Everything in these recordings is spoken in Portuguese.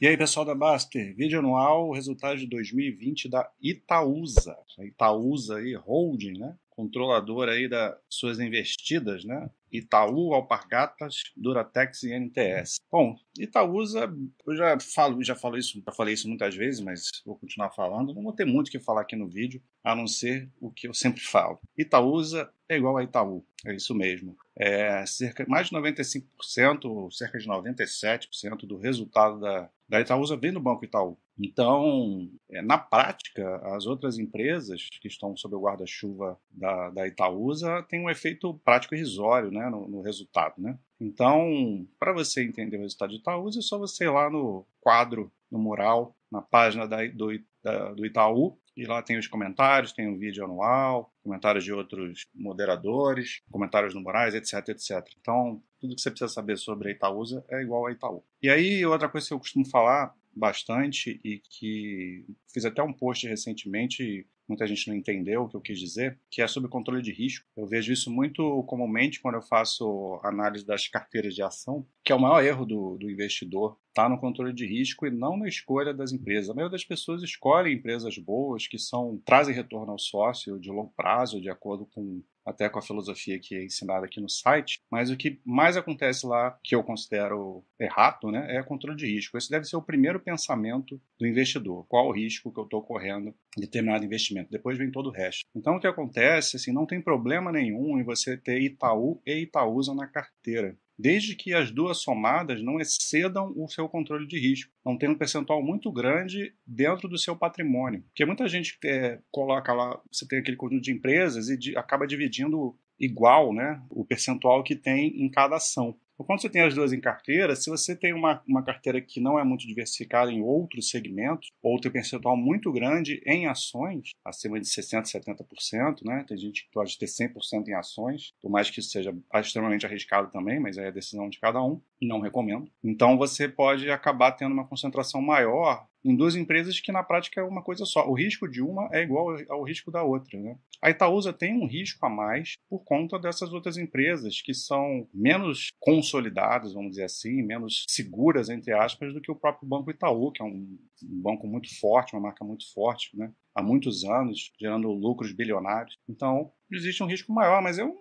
E aí, pessoal da Baster, vídeo anual, resultado de 2020 da Itaúsa. Itaúsa aí, holding, né? Controlador aí das suas investidas, né? Itaú, Alpargatas, Duratex e NTS. Bom, Itaúsa, eu já falo, já falo isso, já falei isso muitas vezes, mas vou continuar falando. Não vou ter muito o que falar aqui no vídeo, a não ser o que eu sempre falo. Itaúsa é igual a Itaú, é isso mesmo. É cerca mais de 95%, cerca de 97% do resultado da, da Itaúsa vem do Banco Itaú. Então, é, na prática, as outras empresas que estão sob o guarda-chuva da, da Itaúsa têm um efeito prático irrisório né, no, no resultado. Né? Então, para você entender o resultado de Itaúsa, é só você ir lá no quadro, no mural, na página da, do, da, do Itaú, e lá tem os comentários, tem o um vídeo anual, comentários de outros moderadores, comentários no Moraes, etc, etc. Então, tudo que você precisa saber sobre a Itaúsa é igual a Itaú. E aí, outra coisa que eu costumo falar bastante e que fiz até um post recentemente muita gente não entendeu o que eu quis dizer, que é sobre controle de risco. Eu vejo isso muito comumente quando eu faço análise das carteiras de ação, que é o maior erro do, do investidor, está no controle de risco e não na escolha das empresas. A maioria das pessoas escolhe empresas boas que são trazem retorno ao sócio de longo prazo, de acordo com até com a filosofia que é ensinada aqui no site, mas o que mais acontece lá, que eu considero errado, né, é controle de risco. Esse deve ser o primeiro pensamento do investidor. Qual o risco que eu estou correndo em determinado investimento? Depois vem todo o resto. Então, o que acontece, assim, não tem problema nenhum em você ter Itaú e Itaúsa na carteira desde que as duas somadas não excedam o seu controle de risco. Não tem um percentual muito grande dentro do seu patrimônio. Porque muita gente é, coloca lá, você tem aquele conjunto de empresas e de, acaba dividindo igual né, o percentual que tem em cada ação. Então, quando você tem as duas em carteira, se você tem uma, uma carteira que não é muito diversificada em outros segmentos, ou tem um percentual muito grande em ações, acima de 60%, 70%, né? tem gente que pode ter 100% em ações, por mais que isso seja extremamente arriscado também, mas é a decisão de cada um, não recomendo. Então você pode acabar tendo uma concentração maior em duas empresas que na prática é uma coisa só. O risco de uma é igual ao risco da outra. Né? A Itaúsa tem um risco a mais por conta dessas outras empresas que são menos consolidadas, vamos dizer assim, menos seguras, entre aspas, do que o próprio Banco Itaú, que é um, banco muito forte, uma marca muito forte, né? há muitos anos, gerando lucros bilionários. Então, existe um risco maior, mas é um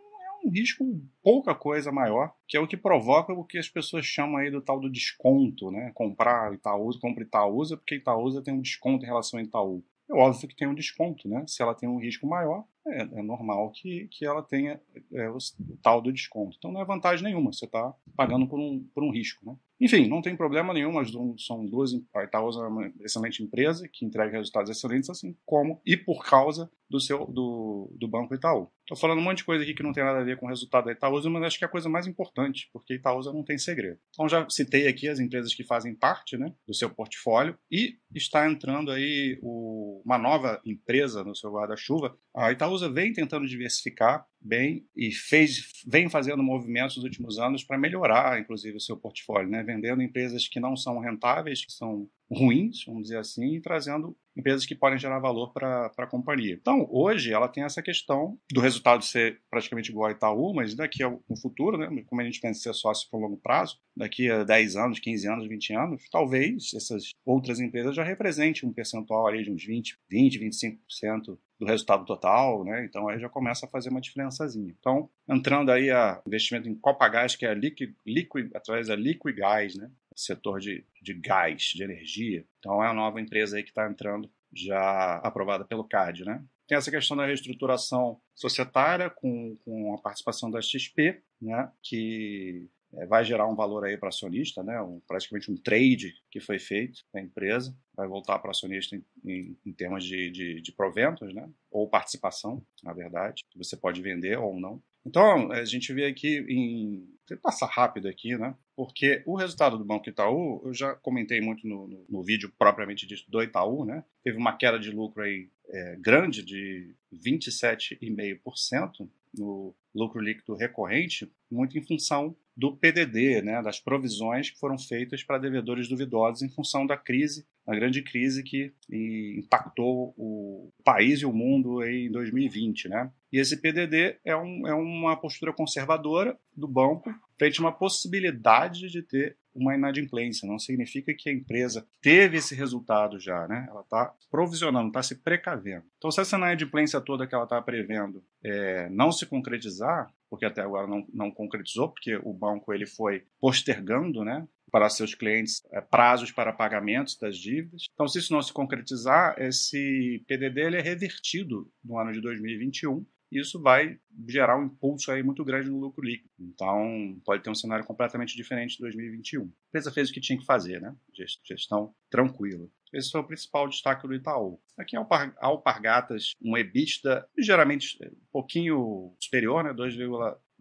um risco pouca coisa maior, que é o que provoca o que as pessoas chamam aí do tal do desconto, né? Comprar Itaúsa, compra Itaúsa, porque Itaúsa tem um desconto em relação a Itaú. É óbvio que tem um desconto, né? Se ela tem um risco maior, é, é normal que, que ela tenha é, o, o, tal do desconto. Então não é vantagem nenhuma, você está pagando por um, por um risco, né? Enfim, não tem problema nenhum, as são duas, a Itaúsa é uma excelente empresa que entrega resultados excelentes, assim como e por causa do seu do, do Banco Itaú. Estou falando um monte de coisa aqui que não tem nada a ver com o resultado da Itaúsa, mas acho que é a coisa mais importante, porque Itaúsa não tem segredo. Então já citei aqui as empresas que fazem parte né, do seu portfólio e está entrando aí o, uma nova empresa no seu guarda-chuva. A Itaúsa vem tentando diversificar bem e fez, vem fazendo movimentos nos últimos anos para melhorar, inclusive, o seu portfólio, né? vendendo empresas que não são rentáveis, que são ruins, vamos dizer assim, e trazendo empresas que podem gerar valor para a companhia. Então, hoje, ela tem essa questão do resultado ser praticamente igual a Itaú, mas daqui ao no futuro, né, como a gente pensa ser sócio por longo prazo, daqui a 10 anos, 15 anos, 20 anos, talvez essas outras empresas já representem um percentual ali de uns 20, 20, 25% do resultado total, né? Então aí já começa a fazer uma diferençazinha. Então, entrando aí a investimento em Copagás, que é Liquid através da Liquid Gás, né? setor de, de gás, de energia. Então é a nova empresa aí que está entrando, já aprovada pelo CAD, né? Tem essa questão da reestruturação societária com, com a participação da XP, né? Que é, vai gerar um valor aí para acionista, né? Um, praticamente um trade que foi feito da empresa, vai voltar para acionista em, em, em termos de, de, de, proventos, né? Ou participação, na verdade, que você pode vender ou não. Então, a gente vê aqui em. Vou passar rápido aqui, né? Porque o resultado do Banco Itaú, eu já comentei muito no, no, no vídeo propriamente dito do Itaú, né? Teve uma queda de lucro aí é, grande de 27,5% no lucro líquido recorrente, muito em função do PDD, né, das provisões que foram feitas para devedores duvidosos em função da crise, a grande crise que impactou o país e o mundo em 2020. Né? E esse PDD é, um, é uma postura conservadora do banco frente a uma possibilidade de ter uma inadimplência. Não significa que a empresa teve esse resultado já, né? Ela está provisionando, está se precavendo. Então, se essa inadimplência toda que ela está prevendo é, não se concretizar, porque até agora não, não concretizou, porque o banco ele foi postergando, né? para seus clientes é, prazos para pagamentos das dívidas. Então, se isso não se concretizar, esse PDD ele é revertido no ano de 2021 isso vai gerar um impulso aí muito grande no lucro líquido. Então, pode ter um cenário completamente diferente de 2021. A empresa fez o que tinha que fazer, né? Gestão tranquila. Esse foi o principal destaque do Itaú. Aqui é Alpargatas, um EBITDA ligeiramente um pouquinho superior, né?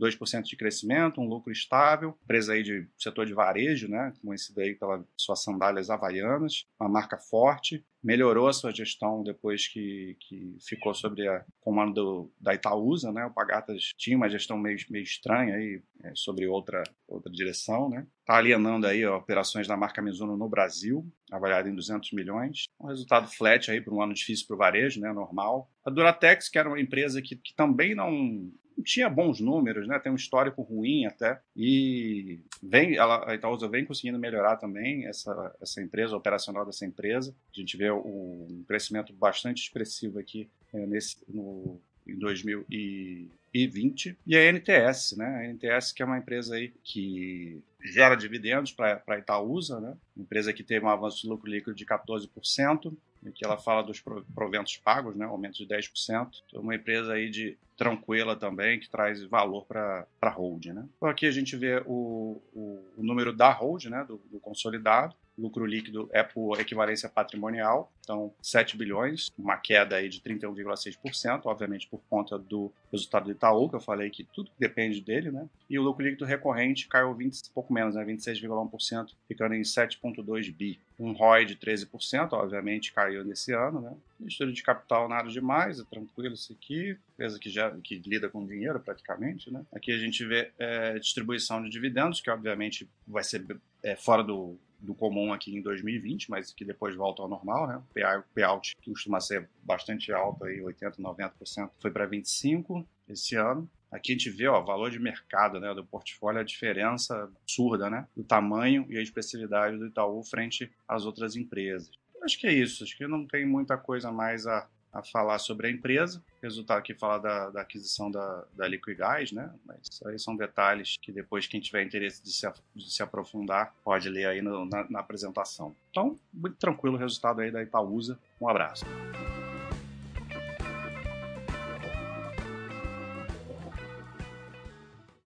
2,2% de crescimento, um lucro estável, empresa aí de setor de varejo, né? Conhecida aí pelas suas sandálias havaianas, uma marca forte, melhorou a sua gestão depois que, que ficou sob o comando do, da Itaúsa, né? O Pagatas tinha uma gestão meio, meio estranha aí, é, sobre outra, outra direção, né? Está alienando aí ó, operações da marca Mizuno no Brasil, avaliada em 200 milhões. Um resultado flat aí para um ano difícil para o varejo, né? Normal. A Duratex, que era uma empresa que, que também não tinha bons números, né? Tem um histórico ruim até e vem, ela, a Itaúsa vem conseguindo melhorar também essa, essa empresa, operacional dessa empresa. A gente vê um crescimento bastante expressivo aqui é, nesse, no, em 2020. E a NTS, né? A NTS que é uma empresa aí que gera dividendos para a Itaúsa, né? Empresa que teve um avanço de lucro líquido de 14%, que ela fala dos proventos pagos, né, aumento de 10%. Então, uma empresa aí de tranquila também, que traz valor para a hold. Né? Então, aqui a gente vê o, o, o número da hold, né, do, do consolidado, lucro líquido é por equivalência patrimonial, então 7 bilhões, uma queda aí de 31,6%, obviamente por conta do resultado do Itaú, que eu falei que tudo depende dele, né? E o lucro líquido recorrente caiu 20, pouco menos, né? 26,1%, ficando em 7,2 bi. Um ROI de 13%, obviamente caiu nesse ano, né? Estudo de capital nada demais, é tranquilo isso aqui, empresa que já que lida com dinheiro praticamente, né? Aqui a gente vê é, distribuição de dividendos, que obviamente vai ser é, fora do, do comum aqui em 2020, mas que depois volta ao normal, né? O payout, costuma ser bastante alto, aí, 80%, 90%, foi para 25% esse ano. Aqui a gente vê o valor de mercado né, do portfólio, a diferença absurda né, do tamanho e a expressividade do Itaú frente às outras empresas. Acho que é isso, acho que não tem muita coisa mais a a falar sobre a empresa. Resultado aqui falar da, da aquisição da, da Liquigás, né? Mas isso aí são detalhes que depois quem tiver interesse de se, de se aprofundar pode ler aí no, na, na apresentação. Então, muito tranquilo o resultado aí da Itaúsa. Um abraço.